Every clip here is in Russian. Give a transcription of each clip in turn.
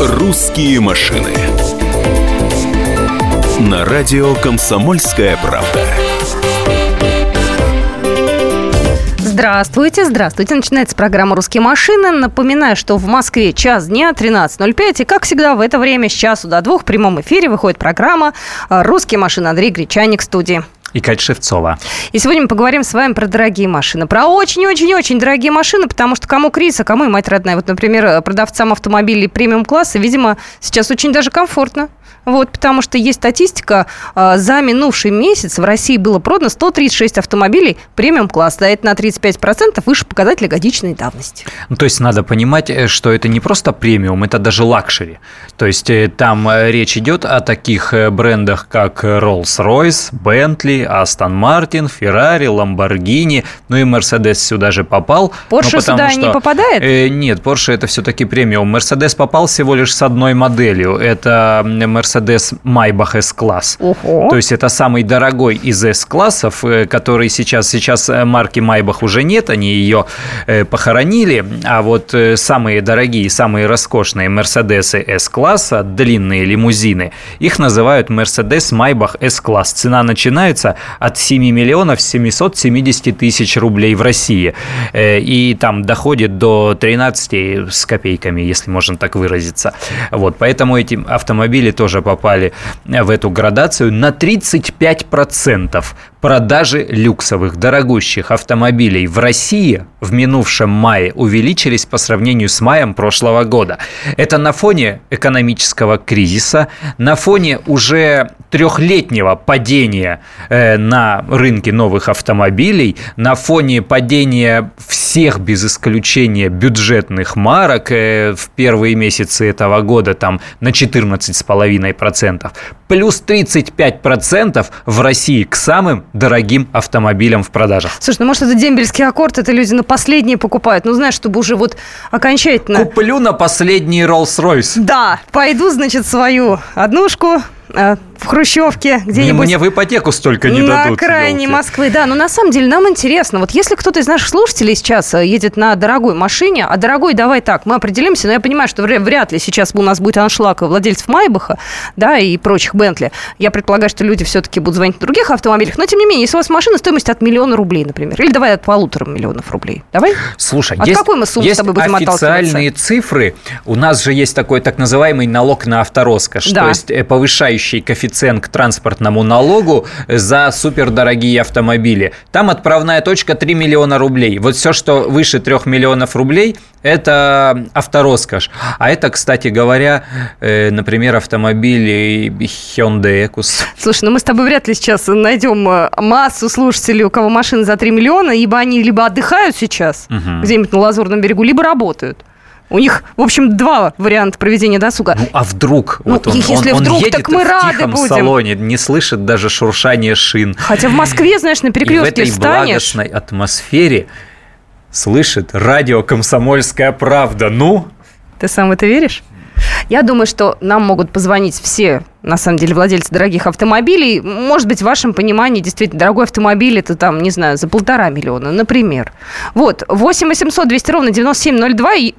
«Русские машины» на радио «Комсомольская правда». Здравствуйте, здравствуйте. Начинается программа «Русские машины». Напоминаю, что в Москве час дня, 13.05. И, как всегда, в это время с часу до двух в прямом эфире выходит программа «Русские машины». Андрей Гречаник в студии и Кать Шевцова. И сегодня мы поговорим с вами про дорогие машины. Про очень-очень-очень дорогие машины, потому что кому кризис, а кому и мать родная. Вот, например, продавцам автомобилей премиум-класса, видимо, сейчас очень даже комфортно. Вот, потому что есть статистика, а, за минувший месяц в России было продано 136 автомобилей премиум-класса. Это на 35% выше показателя годичной давности. Ну, то есть надо понимать, э, что это не просто премиум, это даже luxury. То есть э, там э, речь идет о таких брендах, как Rolls-Royce, Bentley, Aston Martin, Ferrari, Lamborghini, ну и Mercedes сюда же попал. Porsche ну, сюда что, не попадает? Э, нет, Porsche это все-таки премиум. Mercedes попал всего лишь с одной моделью. Это Mercedes Maybach S-класс. То есть это самый дорогой из S-классов, э, который сейчас, сейчас э, марки Maybach уже нет, они ее э, похоронили, а вот самые дорогие, самые роскошные Mercedes S-класса, длинные лимузины, их называют Mercedes Maybach S-класс. Цена начинается от 7 миллионов 770 тысяч рублей в России. И там доходит до 13 с копейками, если можно так выразиться. Вот, поэтому эти автомобили тоже попали в эту градацию, на 35% продажи люксовых, дорогущих автомобилей в России в минувшем мае увеличились по сравнению с маем прошлого года. Это на фоне экономического кризиса, на фоне уже трехлетнего падения э, на рынке новых автомобилей, на фоне падения всех без исключения бюджетных марок э, в первые месяцы этого года там на 14,5%, плюс 35% в России к самым дорогим автомобилям в продажах. Слушай, ну может это дембельский аккорд, это люди на последние покупают, ну знаешь, чтобы уже вот окончательно... Куплю на последний Rolls-Royce. Да, пойду, значит, свою однушку, в Хрущевке где-нибудь. Мне в ипотеку столько не на дадут. На окраине елки. Москвы, да. Но на самом деле нам интересно. Вот если кто-то из наших слушателей сейчас э, едет на дорогой машине, а дорогой, давай так, мы определимся, но я понимаю, что вряд ли сейчас у нас будет аншлаг владельцев Майбаха, да, и прочих Бентли. Я предполагаю, что люди все-таки будут звонить на других автомобилях. Но, тем не менее, если у вас машина стоимость от миллиона рублей, например, или давай от полутора миллионов рублей. Давай? Слушай, от есть, какой мы суммы есть с тобой будем официальные цифры. У нас же есть такой так называемый налог на автороскошь, да. то есть э, повышающий коэффициент к транспортному налогу за супердорогие автомобили. Там отправная точка 3 миллиона рублей. Вот все, что выше 3 миллионов рублей, это автороскошь. А это, кстати говоря, э, например, автомобили Hyundai Ekus. Слушай, ну мы с тобой вряд ли сейчас найдем э, массу слушателей, у кого машины за 3 миллиона, ибо они либо отдыхают сейчас угу. где-нибудь на Лазурном берегу, либо работают. У них, в общем, два варианта проведения досуга. Ну, а вдруг? Ну, вот он, если он, вдруг, он едет так мы в рады тихом будем. салоне, не слышит даже шуршание шин. Хотя в Москве, знаешь, на перекрестке И в этой встанешь. благостной атмосфере слышит радио «Комсомольская правда». Ну? Ты сам в это веришь? Я думаю, что нам могут позвонить все, на самом деле, владельцы дорогих автомобилей. Может быть, в вашем понимании, действительно, дорогой автомобиль это там, не знаю, за полтора миллиона, например. Вот, 8 800 200 ровно 9702. И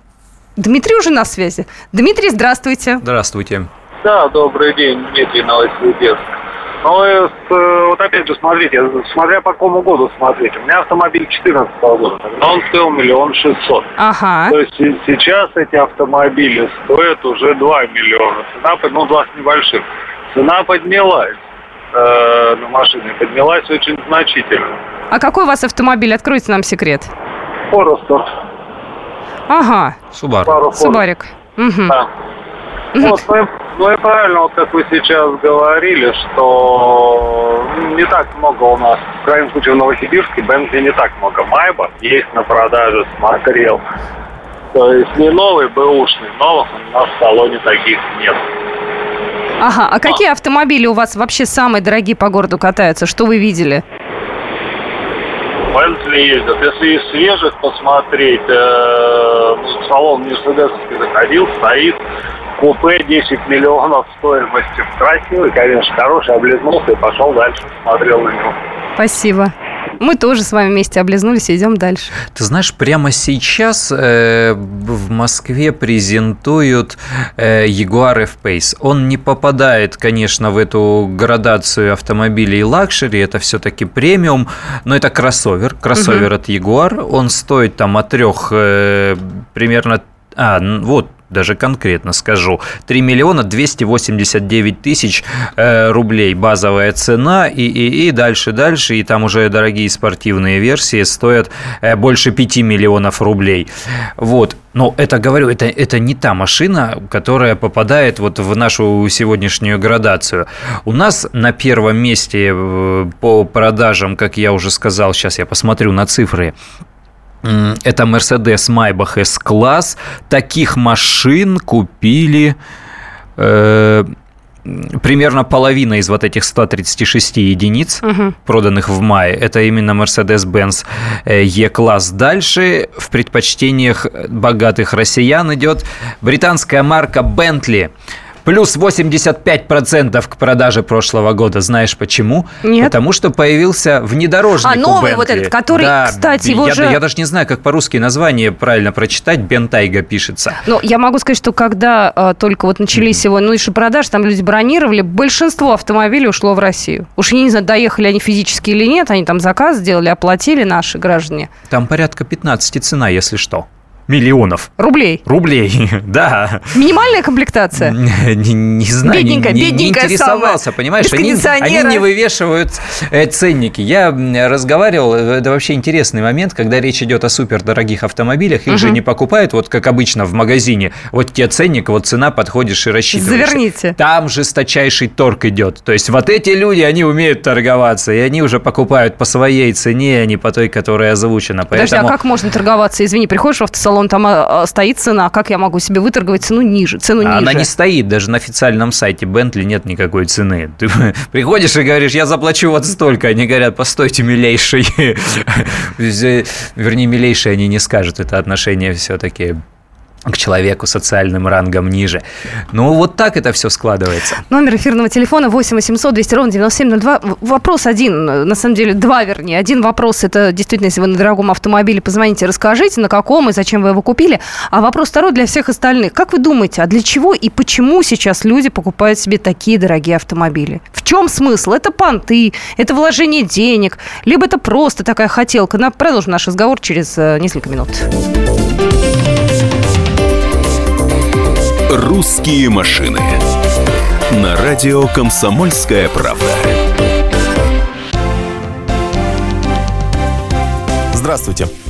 Дмитрий уже на связи. Дмитрий, здравствуйте. Здравствуйте. Да, добрый день, Дмитрий Новосибирск. Ну, э, вот опять же, смотрите, смотря по какому году смотреть. У меня автомобиль 14 года, но он стоил миллион шестьсот. Ага. То есть сейчас эти автомобили стоят уже 2 миллиона. Цена, ну, 2 с небольшим. Цена поднялась э, на машины, поднялась очень значительно. А какой у вас автомобиль? Откройте нам секрет. Форестер. Ага. Субару. Субарик. Угу. Да. Вот, ну, и, ну и правильно, вот как вы сейчас говорили, что не так много у нас, в крайнем случае в Новосибирске, Бензи не так много. Майба есть на продаже, смотрел. То есть не новый, бэушный, новых у нас в салоне таких нет. Ага, а какие автомобили у вас вообще самые дорогие по городу катаются? Что вы видели? Бентли ездят. Если из свежих посмотреть, э, ну, салон Мерседесовский заходил, стоит, купе 10 миллионов стоимости. Красивый, конечно, хороший, облизнулся и пошел дальше, смотрел на него. Спасибо. Мы тоже с вами вместе облизнулись и идем дальше. Ты знаешь, прямо сейчас э, в Москве презентуют э, Jaguar F-Pace. Он не попадает, конечно, в эту градацию автомобилей luxury, это все-таки премиум, но это кроссовер, кроссовер угу. от Jaguar. Он стоит там от трех э, примерно а, вот даже конкретно скажу, 3 миллиона 289 тысяч э, рублей базовая цена, и, и, и дальше, дальше, и там уже дорогие спортивные версии стоят э, больше 5 миллионов рублей. Вот. Но это, говорю, это, это не та машина, которая попадает вот в нашу сегодняшнюю градацию. У нас на первом месте э, по продажам, как я уже сказал, сейчас я посмотрю на цифры, это Mercedes Maybach S-класс. Таких машин купили э, примерно половина из вот этих 136 единиц, угу. проданных в мае, это именно Mercedes-Benz э, E-класс. Дальше в предпочтениях богатых россиян идет британская марка Bentley – Плюс 85% к продаже прошлого года. Знаешь почему? Нет. Потому что появился внедорожник А новый вот этот, который, да, кстати, его я, же... Я даже не знаю, как по-русски название правильно прочитать. Бентайга пишется. Ну, я могу сказать, что когда а, только вот начались mm-hmm. его, ну, еще продажи, там люди бронировали, большинство автомобилей ушло в Россию. Уж я не знаю, доехали они физически или нет, они там заказ сделали, оплатили наши граждане. Там порядка 15 цена, если что миллионов. Рублей? Рублей, да. Минимальная комплектация? Не, не знаю, бедненькая, не, бедненькая не интересовался, самая. понимаешь? Они, они не вывешивают э, ценники. Я разговаривал, это вообще интересный момент, когда речь идет о супердорогих автомобилях, их угу. же не покупают, вот как обычно в магазине. Вот тебе ценник, вот цена, подходишь и рассчитываешь. Заверните. Там жесточайший торг идет. То есть вот эти люди, они умеют торговаться, и они уже покупают по своей цене, а не по той, которая озвучена. Подожди, а как можно торговаться? Извини, приходишь в автосалон, салон, там а, а, стоит цена, как я могу себе выторговать цену ниже, цену ниже? Она не стоит, даже на официальном сайте Бентли нет никакой цены. Ты приходишь и говоришь, я заплачу вот столько, они говорят, постойте, милейший. Вернее, милейший они не скажут, это отношение все-таки к человеку социальным рангом ниже. Ну, вот так это все складывается. Номер эфирного телефона 8 800 200 ровно 9702. Вопрос один, на самом деле два, вернее. Один вопрос, это действительно, если вы на дорогом автомобиле, позвоните, расскажите, на каком и зачем вы его купили. А вопрос второй для всех остальных. Как вы думаете, а для чего и почему сейчас люди покупают себе такие дорогие автомобили? В чем смысл? Это понты, это вложение денег, либо это просто такая хотелка. Продолжим наш разговор через э, несколько минут. «Русские машины» на радио «Комсомольская правда». Здравствуйте.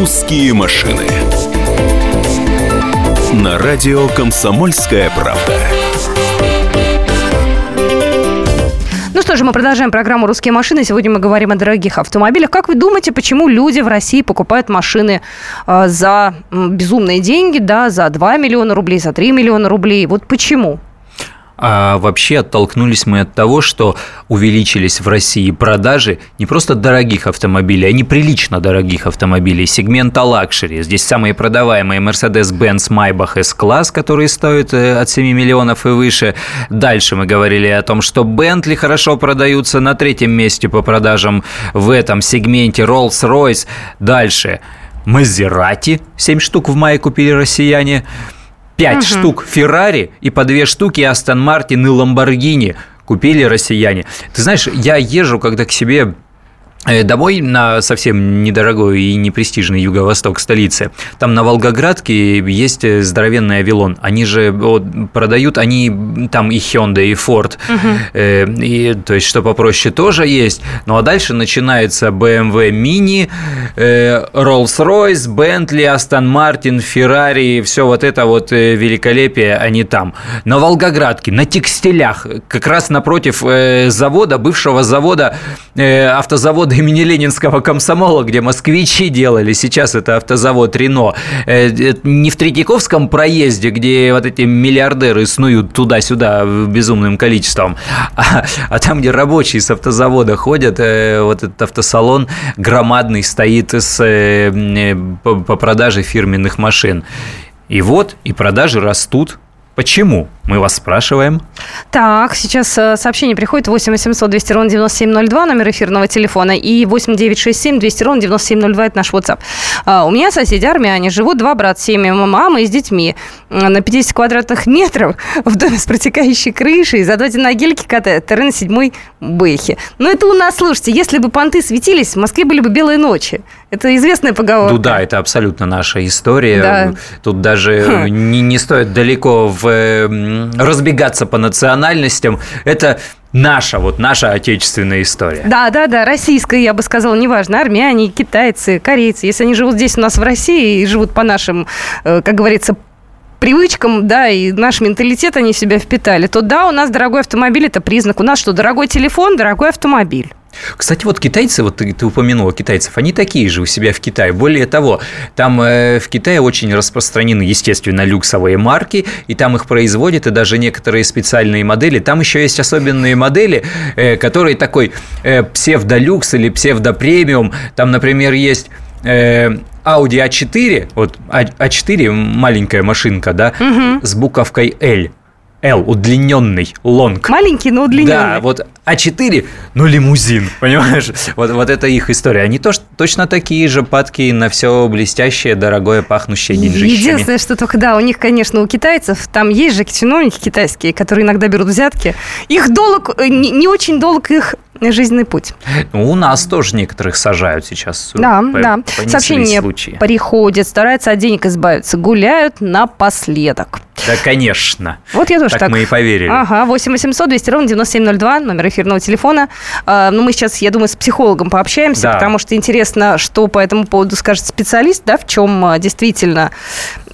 «Русские машины» на радио «Комсомольская правда». Ну что же, мы продолжаем программу «Русские машины». Сегодня мы говорим о дорогих автомобилях. Как вы думаете, почему люди в России покупают машины э, за безумные деньги, да, за 2 миллиона рублей, за 3 миллиона рублей? Вот почему? А вообще оттолкнулись мы от того, что увеличились в России продажи не просто дорогих автомобилей, а неприлично дорогих автомобилей, сегмента luxury. Здесь самые продаваемые Mercedes-Benz Maybach S-класс, которые стоят э, от 7 миллионов и выше. Дальше мы говорили о том, что Bentley хорошо продаются на третьем месте по продажам в этом сегменте Rolls-Royce. Дальше Мазерати, 7 штук в мае купили россияне. 5 угу. штук Феррари и по 2 штуки Астон Мартин и Ламборгини купили россияне. Ты знаешь, я езжу, когда к себе домой на совсем недорогой и непрестижный юго-восток столицы. Там на Волгоградке есть э, здоровенный Авилон. Они же вот, продают, они там и Hyundai, и Ford. Угу. Э, и, то есть, что попроще, тоже есть. Ну, а дальше начинается BMW Mini, э, Rolls-Royce, Bentley, Aston Martin, Ferrari, все вот это вот э, великолепие, они там. На Волгоградке, на текстилях, как раз напротив э, завода, бывшего завода, э, автозавода завода имени Ленинского комсомола, где москвичи делали, сейчас это автозавод Рено. Э, не в Третьяковском проезде, где вот эти миллиардеры снуют туда-сюда безумным количеством, а, а там, где рабочие с автозавода ходят, э, вот этот автосалон громадный стоит с, э, по продаже фирменных машин. И вот, и продажи растут. Почему? Мы вас спрашиваем. Так, сейчас э, сообщение приходит 8 800 200 ровно 9702, номер эфирного телефона, и 8 967 200 ровно 9702, это наш WhatsApp. А, у меня соседи армяне, живут два брата, семьи, мама и с детьми. На 50 квадратных метров в доме с протекающей крышей, за два на гельке катают, террен седьмой Бэхи. Но это у нас, слушайте, если бы понты светились, в Москве были бы белые ночи. Это известная поговорка. Ну да, это абсолютно наша история. Да. Тут даже хм. не, не стоит далеко в разбегаться по национальностям. Это наша, вот наша отечественная история. Да, да, да, российская, я бы сказала, неважно, армяне, китайцы, корейцы, если они живут здесь у нас в России и живут по нашим, э, как говорится, привычкам, да, и наш менталитет они в себя впитали, то да, у нас дорогой автомобиль – это признак. У нас что, дорогой телефон, дорогой автомобиль. Кстати, вот китайцы, вот ты, ты упомянула китайцев, они такие же у себя в Китае. Более того, там э, в Китае очень распространены, естественно, люксовые марки, и там их производят, и даже некоторые специальные модели. Там еще есть особенные модели, э, которые такой э, псевдолюкс или псевдопремиум. Там, например, есть э, Audi A4, вот A4 маленькая машинка, да, угу. с буковкой L. L, удлиненный, лонг. Маленький, но удлиненный. Да, вот А4, ну лимузин, понимаешь? Вот, вот это их история. Они тоже точно такие же падки на все блестящее, дорогое, пахнущее деньжищами. Единственное, что только, да, у них, конечно, у китайцев, там есть же чиновники китайские, которые иногда берут взятки. Их долг, э, не, не очень долг их жизненный путь. Ну, у нас тоже некоторых сажают сейчас. Да, по, да. Сообщение случаи. приходит, стараются от денег избавиться, гуляют напоследок. Да, конечно. Вот я тоже так. Так мы и поверили. Ага, 8 800 200 ровно 9702, номер эфирного телефона. А, ну, мы сейчас, я думаю, с психологом пообщаемся, да. потому что интересно, что по этому поводу скажет специалист, да, в чем а, действительно...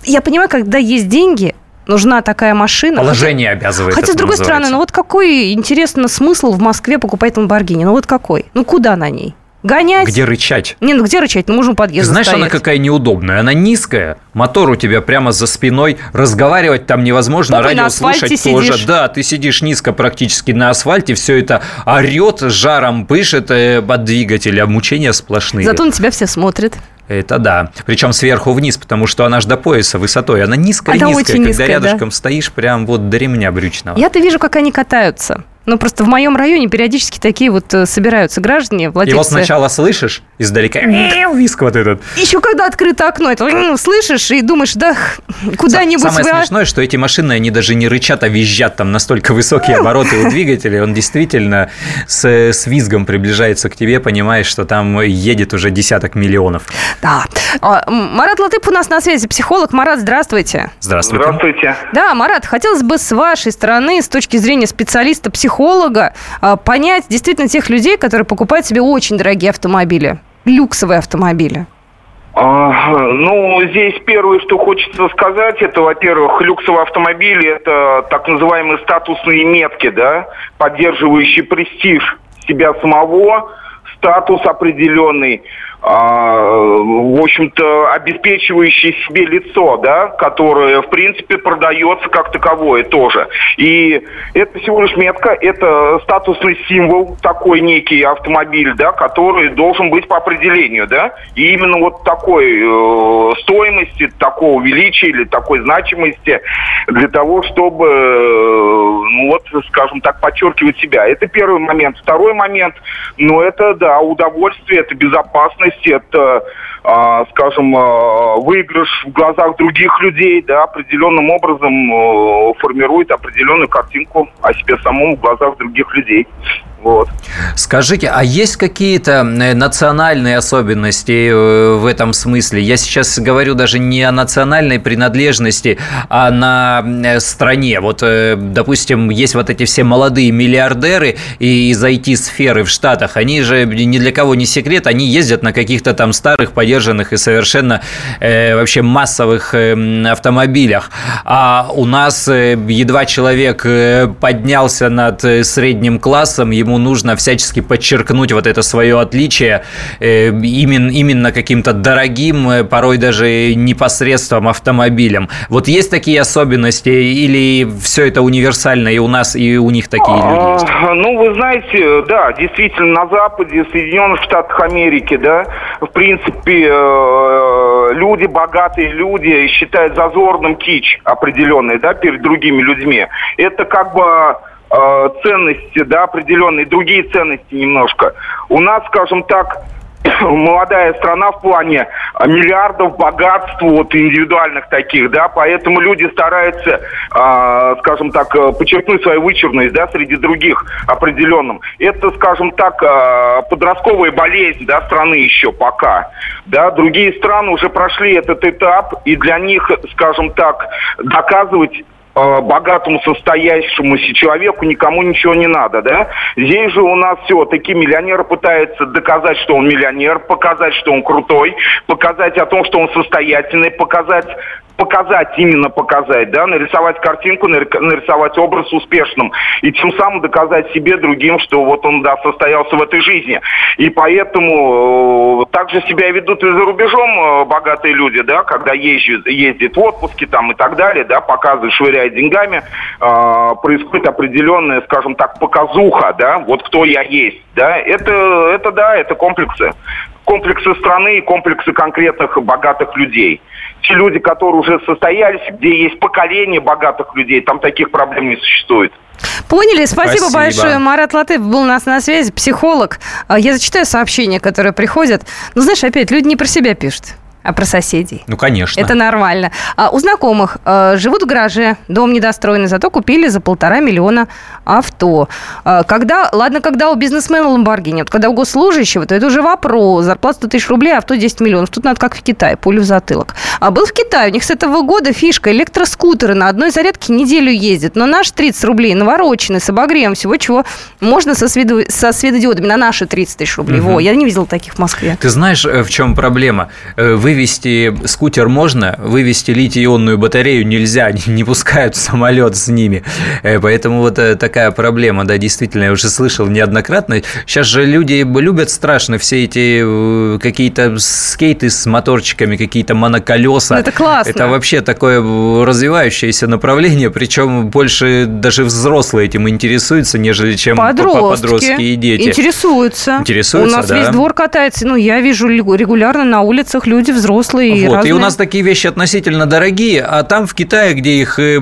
Я понимаю, когда есть деньги, нужна такая машина. Положение хотя, обязывает. Хотя, с другой называется. стороны, ну вот какой, интересно, смысл в Москве покупать Ламборгини? Ну вот какой? Ну куда на ней? Гонять? Где рычать? Не, ну где рычать? Ну, можем подъезд Знаешь, стоять. она какая неудобная. Она низкая, мотор у тебя прямо за спиной, разговаривать там невозможно, Попой радио слушать тоже. Сидишь. Да, ты сидишь низко практически на асфальте, все это орет, жаром пышет э, от двигателя, мучения сплошные. Зато на тебя все смотрят. Это да. Причем сверху вниз, потому что она ж до пояса высотой. Она низкая-низкая, когда низкая, рядышком да? стоишь, прям вот до ремня брючного. Я-то вижу, как они катаются. Ну, просто в моем районе периодически такие вот э, собираются граждане, владельцы... И вот сначала слышишь издалека виск вот этот. Еще когда открыто окно, это слышишь и думаешь, да, куда-нибудь... Самое вы... смешное, что эти машины, они даже не рычат, а визжат, там настолько высокие обороты у двигателя, он действительно с, с визгом приближается к тебе, понимаешь, что там едет уже десяток миллионов. Да. А, Марат Латып у нас на связи, психолог. Марат, здравствуйте. Здравствуйте. Здравствуйте. Да, Марат, хотелось бы с вашей стороны, с точки зрения специалиста, психолога, психолога а, понять действительно тех людей, которые покупают себе очень дорогие автомобили, люксовые автомобили? А, ну, здесь первое, что хочется сказать, это, во-первых, люксовые автомобили, это так называемые статусные метки, да, поддерживающие престиж себя самого, статус определенный. А, в общем-то, обеспечивающее себе лицо, да, которое, в принципе, продается как таковое тоже. И это всего лишь метка, это статусный символ, такой некий автомобиль, да, который должен быть по определению, да. И именно вот такой э, стоимости, такого величия или такой значимости для того, чтобы, э, ну вот, скажем так, подчеркивать себя. Это первый момент. Второй момент, ну это, да, удовольствие, это безопасность, есть это, а, скажем, а, выигрыш в глазах других людей, да, определенным образом э, формирует определенную картинку о себе самом в глазах других людей. Вот. Скажите, а есть какие-то э, национальные особенности э, в этом смысле? Я сейчас говорю даже не о национальной принадлежности, а на э, стране. Вот, допустим, есть вот эти все молодые миллиардеры из IT-сферы в Штатах. Они же ни для кого не секрет, они ездят на каких-то там старых, подержанных и совершенно э, вообще массовых э, автомобилях. А у нас едва человек поднялся над средним классом, ему нужно всячески подчеркнуть вот это свое отличие э, именно, именно каким-то дорогим, э, порой даже непосредством автомобилем. Вот есть такие особенности или все это универсально и у нас, и у них такие люди есть? А, ну, вы знаете, да, действительно, на Западе, в Соединенных Штатах Америки, да, в принципе, э, люди, богатые люди считают зазорным кич определенный, да, перед другими людьми. Это как бы э, ценности, да, определенные, другие ценности немножко. У нас, скажем так, молодая страна в плане миллиардов богатств вот индивидуальных таких, да, поэтому люди стараются, э, скажем так, подчеркнуть свою вычурность, да, среди других определенным. Это, скажем так, э, подростковая болезнь, да, страны еще пока, да, другие страны уже прошли этот этап, и для них, скажем так, доказывать Э, богатому состоящемуся человеку никому ничего не надо, да? Здесь же у нас все, такие миллионеры пытаются доказать, что он миллионер, показать, что он крутой, показать о том, что он состоятельный, показать показать, именно показать, да, нарисовать картинку, нарисовать образ успешным и тем самым доказать себе, другим, что вот он, да, состоялся в этой жизни. И поэтому э, также себя ведут и за рубежом э, богатые люди, да, когда ездят, ездят в отпуске там и так далее, да, показывают, швыряют деньгами, э, происходит определенная, скажем так, показуха, да, вот кто я есть, да, это, это да, это комплексы комплексы страны и комплексы конкретных богатых людей. Те люди, которые уже состоялись, где есть поколение богатых людей, там таких проблем не существует. Поняли. Спасибо, Спасибо большое. Марат Латыев был у нас на связи, психолог. А, я зачитаю сообщения, которые приходят. Ну, знаешь, опять, люди не про себя пишут а про соседей. Ну, конечно. Это нормально. А у знакомых а, живут в гараже, дом недостроенный, зато купили за полтора миллиона авто. А, когда, ладно, когда у бизнесмена Ламборгини, вот когда у госслужащего, то это уже вопрос. Зарплата 100 тысяч рублей, авто 10 миллионов. Тут надо как в Китае, пулю в затылок. А был в Китае, у них с этого года фишка, электроскутеры на одной зарядке неделю ездят. Но наш 30 рублей навороченный, с обогревом, всего чего можно со, свету, со светодиодами на наши 30 тысяч рублей. Угу. Во, я не видел таких в Москве. Ты знаешь, э, в чем проблема? Э, вы вывести скутер можно, вывести литий-ионную батарею нельзя, не пускают в самолет с ними. Э, поэтому вот э, такая проблема, да, действительно, я уже слышал неоднократно. Сейчас же люди любят страшно все эти э, какие-то скейты с моторчиками, какие-то моноколеса. Ну, это классно. Это вообще такое развивающееся направление, причем больше даже взрослые этим интересуются, нежели чем подростки, подростки и дети. Интересуются. Интересуются, У нас да. весь двор катается. Ну, я вижу регулярно на улицах люди взрослые и вот, разные. И у нас такие вещи относительно дорогие, а там в Китае, где их э,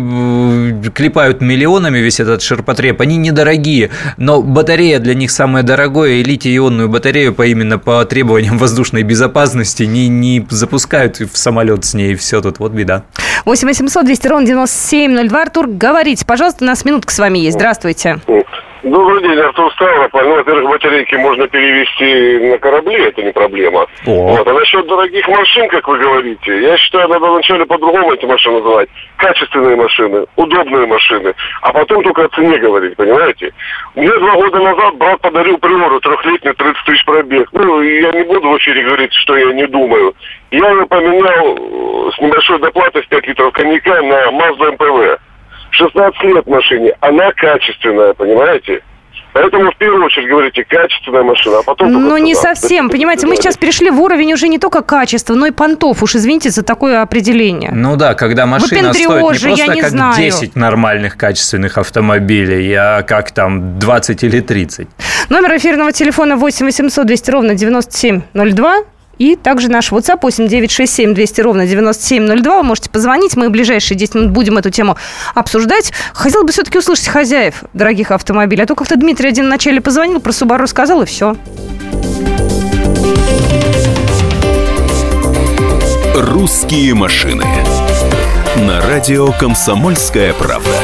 клепают миллионами, весь этот ширпотреб, они недорогие, но батарея для них самое дорогое, и литий-ионную батарею по именно по требованиям воздушной безопасности не, не запускают в самолет с ней, и все тут, вот беда. 8 800 200 ровно 9702. Артур, говорите, пожалуйста, у нас минутка с вами есть. Здравствуйте. Добрый день, Артур Ставрополь. Ну, во-первых, батарейки можно перевести на корабли, это не проблема. О. Вот. А насчет дорогих машин, как вы говорите, я считаю, надо вначале по-другому эти машины называть. Качественные машины, удобные машины, а потом только о цене говорить, понимаете? Мне два года назад брат подарил приору трехлетнюю 30 тысяч пробег. Ну, я не буду в эфире говорить, что я не думаю. Я ее поменял э, с небольшой доплатой в 5 литров коньяка на Mazda MPV. 16 лет машине, она качественная, понимаете? Поэтому в первую очередь говорите качественная машина, а потом... Ну, не совсем. Понимаете, мы сейчас перешли в уровень уже не только качества, но и понтов. Уж извините за такое определение. Ну да, когда машина стоит не просто не как знаю. 10 нормальных качественных автомобилей, а как там 20 или 30. Номер эфирного телефона 8 800 200 ровно 9702. И также наш WhatsApp 8 967 200 ровно 9702. Вы можете позвонить. Мы в ближайшие 10 минут будем эту тему обсуждать. Хотел бы все-таки услышать хозяев дорогих автомобилей. А то как-то Дмитрий один вначале позвонил, про Subaru сказал, и все. «Русские машины» на радио «Комсомольская правда».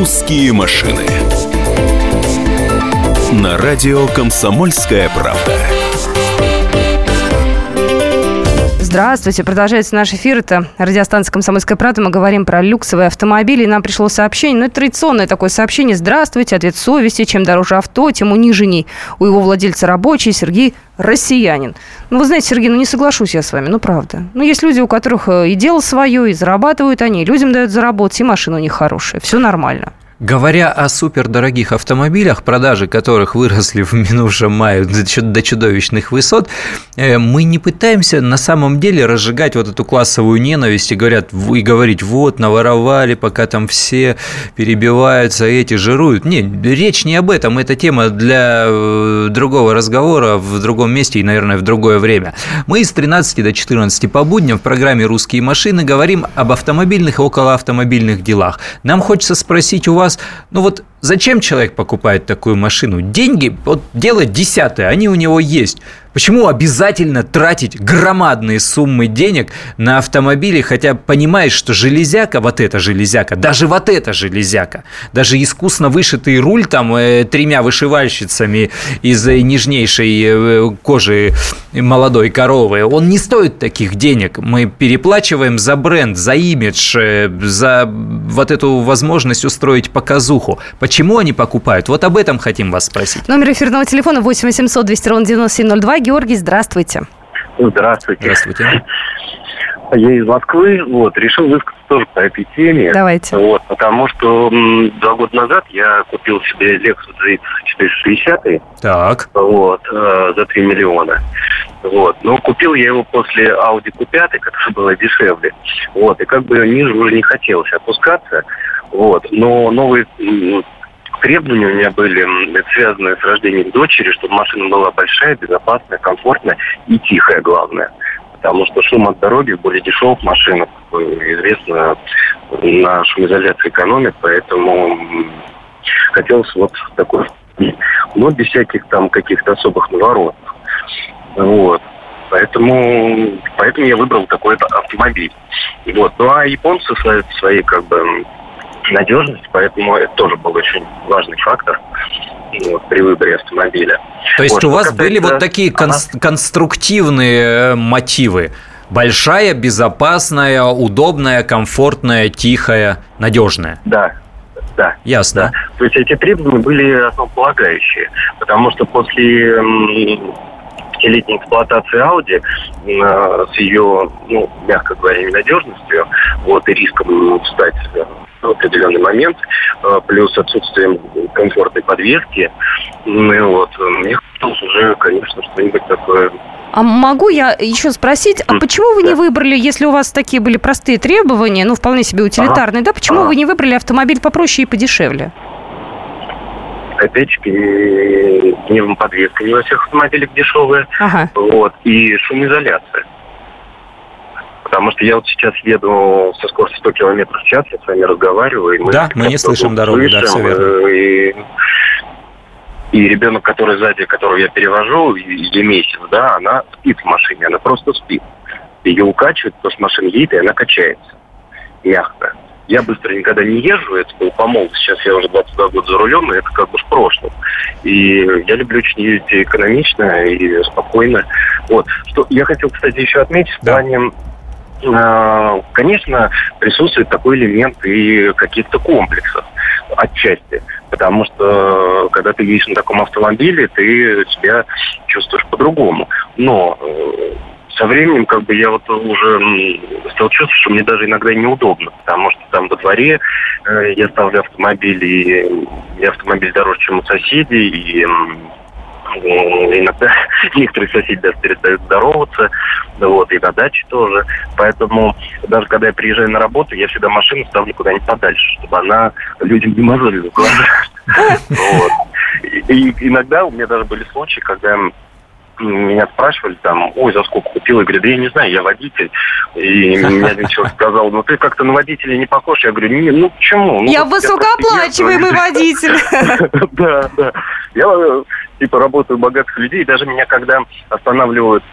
«Русские машины» на радио «Комсомольская правда». Здравствуйте. Продолжается наш эфир. Это радиостанция «Комсомольская правда». Мы говорим про люксовые автомобили. И нам пришло сообщение, ну, это традиционное такое сообщение. Здравствуйте. Ответ совести. Чем дороже авто, тем униженней у его владельца рабочий. Сергей россиянин. Ну, вы знаете, Сергей, ну не соглашусь я с вами, ну правда. Ну, есть люди, у которых э, и дело свое, и зарабатывают они, и людям дают заработать, и машина у них хорошая. Все нормально. Говоря о супердорогих автомобилях, продажи которых выросли в минувшем мае до чудовищных высот, э, мы не пытаемся на самом деле разжигать вот эту классовую ненависть и, говорят, и говорить, вот, наворовали, пока там все перебиваются, эти жируют. Не, речь не об этом, это тема для э, другого разговора в другом месте и, наверное, в другое время. Мы с 13 до 14 по будням в программе «Русские машины» говорим об автомобильных и околоавтомобильных делах. Нам хочется спросить у вас, вас, ну вот зачем человек покупает такую машину? Деньги, вот делать десятое, они у него есть. Почему обязательно тратить громадные суммы денег на автомобили, хотя понимаешь, что железяка, вот эта железяка, даже вот эта железяка, даже искусно вышитый руль там э, тремя вышивальщицами из э, нежнейшей э, кожи молодой коровы, он не стоит таких денег. Мы переплачиваем за бренд, за имидж, за вот эту возможность устроить показуху. Почему они покупают? Вот об этом хотим вас спросить. Номер эфирного телефона 8 800 200 ровно 9702. Георгий, здравствуйте. Здравствуйте. Здравствуйте. Я из Москвы, вот, решил высказаться тоже по этой теме. Давайте. Вот, потому что м, два года назад я купил себе Lexus GX 460. Так. Вот, э, за 3 миллиона. Вот. Но купил я его после Audi Q5, которая была дешевле. Вот, и как бы ниже уже не хотелось опускаться. Вот, но новые требования у меня были связаны с рождением дочери, чтобы машина была большая, безопасная, комфортная и тихая, главное. Потому что шум от дороги в более дешевых машинах, известно, на шумоизоляции экономит, поэтому хотелось вот такой, но без всяких там каких-то особых наворотов. Вот. Поэтому, поэтому я выбрал такой автомобиль. Вот. Ну а японцы свои, свои как бы надежность, поэтому это тоже был очень важный фактор вот, при выборе автомобиля. То есть вот, у вас были вот такие ага. конструктивные э, мотивы? Большая, безопасная, удобная, комфортная, тихая, надежная. Да, да. Ясно. Да. То есть эти требования были основополагающие, потому что после пятилетней эксплуатации Audi э, с ее, ну, мягко говоря, ненадежностью, вот, и риском стать в определенный момент, э, плюс отсутствием комфортной подвески. Ну, вот, мне хотелось уже, конечно, что-нибудь такое а могу я еще спросить, а почему вы не выбрали, если у вас такие были простые требования, ну, вполне себе утилитарные, да, почему вы не выбрали автомобиль попроще и подешевле? Опять-таки, пневмоподвеска не во всех автомобилях дешевая. Ага. Вот, и шумоизоляция. Потому что я вот сейчас еду со скоростью 100 км в час, я с вами разговариваю. И мы да, мы не слышим дорогу, слышим, да, все верно. Э, и, и ребенок, который сзади, которого я перевожу, ей месяц, да, она спит в машине, она просто спит. Ее укачивает, потому что машина едет, и она качается. Мягко. Я быстро никогда не езжу, это был по Сейчас я уже 22 года за рулем, и это как бы в прошлом. И я люблю очень ездить экономично и спокойно. Вот. Что я хотел, кстати, еще отметить да. в плане Э, конечно, присутствует такой элемент и каких-то комплексов отчасти. Потому что, когда ты едешь на таком автомобиле, ты себя чувствуешь по-другому. Но э, со временем, как бы, я вот уже стал чувствовать, что мне даже иногда неудобно, потому что там во дворе э, я ставлю автомобиль, и, и автомобиль дороже, чем у соседей, и иногда некоторые соседи даже перестают здороваться, вот, и на даче тоже. Поэтому даже когда я приезжаю на работу, я всегда машину ставлю куда-нибудь подальше, чтобы она людям не мозолила глаза. Вот. И иногда у меня даже были случаи, когда меня спрашивали там, ой, за сколько купил? Я говорю, да я не знаю, я водитель. И мне один человек сказал, ну ты как-то на водителя не похож. Я говорю, не, ну почему? Ну, я высокооплачиваемый водитель. Да, да. Я типа работаю богатых людей, даже меня когда останавливают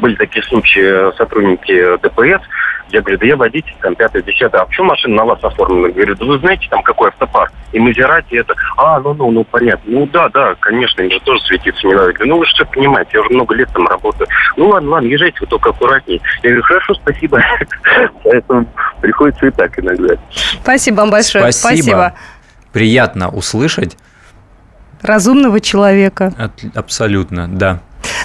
были такие случаи сотрудники ДПС, я говорю, да я водитель, там, пятое, десятое. А почему машина на вас оформлена? Говорю, да вы знаете, там, какой автопарк? И Мазерати это, а, ну, ну, ну, понятно. Ну, да, да, конечно, им же тоже светиться не надо. Я говорю, ну, вы что понимаете, я уже много лет там работаю. Ну, ладно, ладно, езжайте вы только аккуратнее. Я говорю, хорошо, спасибо. Поэтому приходится и так иногда. Спасибо вам большое. Спасибо. Приятно услышать. Разумного человека. Абсолютно, да.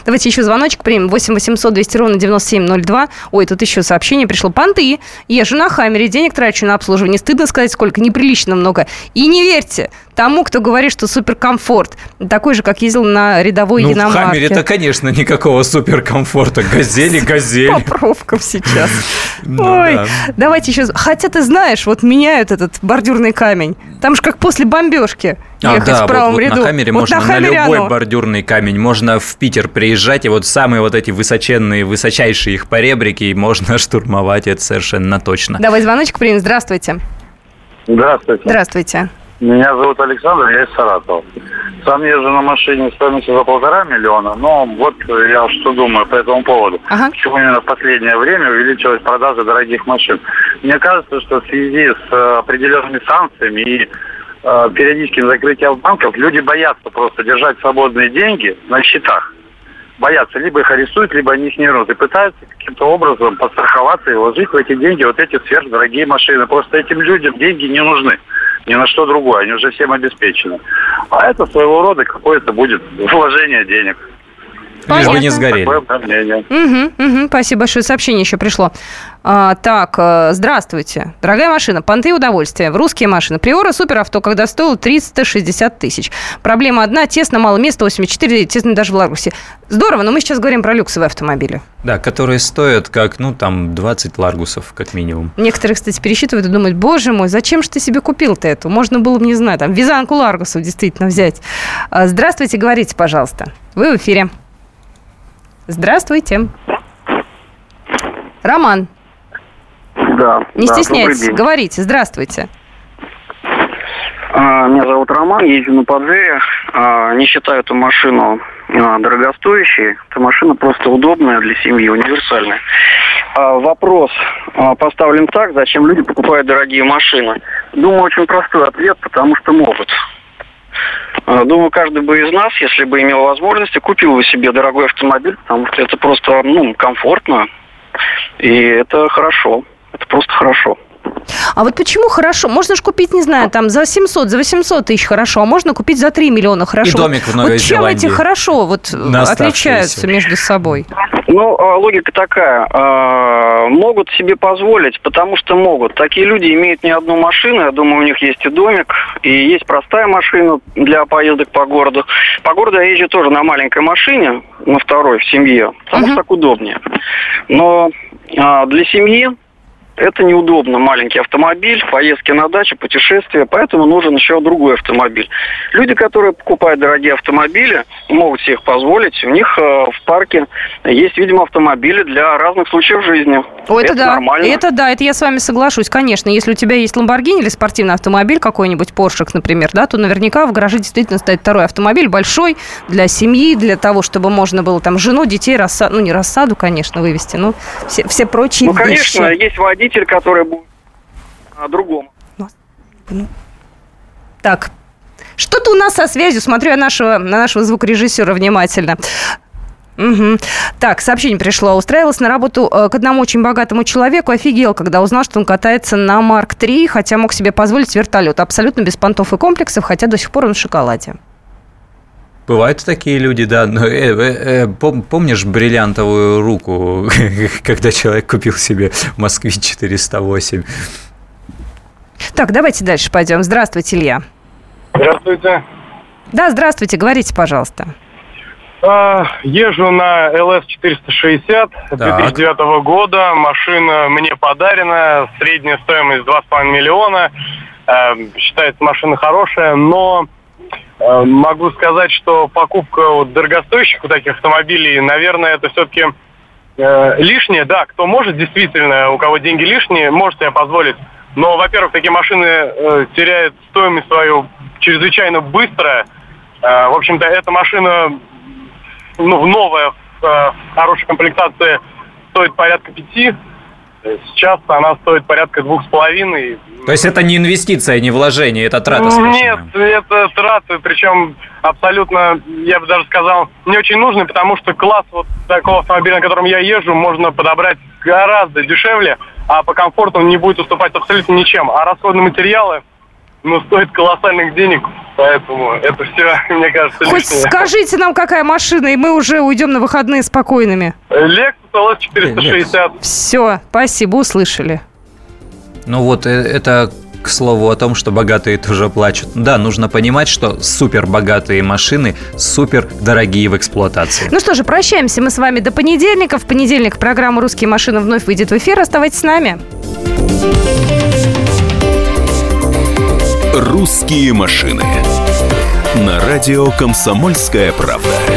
Давайте еще звоночек примем. 8 800 200 ровно 9702. Ой, тут еще сообщение пришло. Понты. Езжу на Хаммере, денег трачу на обслуживание. Стыдно сказать, сколько. Неприлично много. И не верьте тому, кто говорит, что суперкомфорт. Такой же, как ездил на рядовой ну, иномарке. в Хаммере-то, конечно, никакого суперкомфорта. Газели, газель. Попровков сейчас. Ну Ой, давайте еще... Хотя ты знаешь, вот меняют этот бордюрный камень. Там же как после бомбежки ехать а, да, в правом вот, ряду. На Хаммере вот можно на, Хаммере любой бордюрный камень. Можно в Питер приезжать, и вот самые вот эти высоченные, высочайшие их поребрики можно штурмовать, это совершенно точно. Давай звоночек примем. Здравствуйте. Здравствуйте. Здравствуйте. Меня зовут Александр, я из Саратова. Сам езжу на машине стоимостью за полтора миллиона, но вот я что думаю по этому поводу. Ага. Почему именно в последнее время увеличилась продажа дорогих машин? Мне кажется, что в связи с э, определенными санкциями и э, периодическим закрытием банков люди боятся просто держать свободные деньги на счетах. Боятся, либо их арестуют, либо они их не вернут. И пытаются каким-то образом подстраховаться и вложить в эти деньги вот эти сверхдорогие машины. Просто этим людям деньги не нужны ни на что другое. Они уже всем обеспечены. А это своего рода какое-то будет вложение денег. Лишь бы не сгорели. Такое угу, угу, спасибо большое. Сообщение еще пришло. А, так, э, здравствуйте. Дорогая машина, понты удовольствия. В русские машины. Приора суперавто, когда стоил 360 тысяч. Проблема одна, тесно, мало места, 84, тесно даже в Ларгусе. Здорово, но мы сейчас говорим про люксовые автомобили. Да, которые стоят как, ну, там, 20 Ларгусов, как минимум. Некоторые, кстати, пересчитывают и думают, боже мой, зачем же ты себе купил-то эту? Можно было бы, не знаю, там, вязанку Ларгусов действительно взять. А, здравствуйте, говорите, пожалуйста. Вы в эфире. Здравствуйте. Роман. Да. Не да, стесняйтесь, говорите. Здравствуйте. А, меня зовут Роман, езжу на Паджере. А, не считаю эту машину а, дорогостоящей. Эта машина просто удобная для семьи, универсальная. Вопрос поставлен так, зачем люди покупают дорогие машины. Думаю, очень простой ответ, потому что могут. А, думаю, каждый бы из нас, если бы имел возможность, купил бы себе дорогой автомобиль, потому что это просто ну, комфортно, и это хорошо. Это просто хорошо. А вот почему хорошо? Можно же купить, не знаю, там за 700, за 800 тысяч хорошо, а можно купить за 3 миллиона хорошо. И домик в Новой вот чем Зеландии. эти хорошо вот отличаются между собой? Ну, а, логика такая. А, могут себе позволить, потому что могут. Такие люди имеют не одну машину, я думаю, у них есть и домик, и есть простая машина для поездок по городу. По городу я езжу тоже на маленькой машине, на второй в семье, потому uh-huh. что так удобнее. Но а, для семьи это неудобно, маленький автомобиль, поездки на дачу, путешествия, поэтому нужен еще другой автомобиль. Люди, которые покупают дорогие автомобили, могут себе их позволить. У них э, в парке есть, видимо, автомобили для разных случаев жизни. О, это, это да. нормально. Это да, это я с вами соглашусь, конечно. Если у тебя есть Ламборгини или спортивный автомобиль какой-нибудь, Поршек, например, да, то наверняка в гараже действительно стоит второй автомобиль, большой, для семьи, для того, чтобы можно было там жену, детей, рассаду, ну не рассаду, конечно, вывести, но все, все прочие Ну, конечно, вещи. есть водитель водитель, который будет на другом. Ну. Так, что-то у нас со связью. Смотрю я нашего, на нашего звукорежиссера внимательно. Угу. Так, сообщение пришло. Устраивалась на работу э, к одному очень богатому человеку. Офигел, когда узнал, что он катается на Марк-3, хотя мог себе позволить вертолет. Абсолютно без понтов и комплексов, хотя до сих пор он в шоколаде. Бывают такие люди, да. Но, э, э, э, помнишь бриллиантовую руку, когда человек купил себе Москвич 408? Так, давайте дальше пойдем. Здравствуйте, Илья. Здравствуйте. Да, здравствуйте, говорите, пожалуйста. Э, езжу на LS460 2009 года. Машина мне подарена. Средняя стоимость 2,5 миллиона. Э, считается машина хорошая, но могу сказать, что покупка вот дорогостоящих таких автомобилей, наверное, это все-таки э, лишнее. Да, кто может действительно, у кого деньги лишние, может себе позволить. Но, во-первых, такие машины э, теряют стоимость свою чрезвычайно быстро. Э, в общем-то, эта машина ну, новая в э, хорошей комплектации стоит порядка пяти. Сейчас она стоит порядка двух с половиной. То есть это не инвестиция, не вложение, это трата Нет, это траты, причем абсолютно, я бы даже сказал, не очень нужны, потому что класс вот такого автомобиля, на котором я езжу, можно подобрать гораздо дешевле, а по комфорту он не будет уступать абсолютно ничем. А расходные материалы, ну, стоят колоссальных денег, поэтому это все, мне кажется, Хоть лишнее. скажите нам, какая машина, и мы уже уйдем на выходные спокойными. Lexus LS 460. Все, спасибо, услышали. Ну вот, э, это к слову о том, что богатые тоже плачут. Да, нужно понимать, что супер богатые машины супер дорогие в эксплуатации. Ну что же, прощаемся мы с вами до понедельника. В понедельник программа «Русские машины» вновь выйдет в эфир. Оставайтесь с нами. «Русские машины» на радио «Комсомольская правда».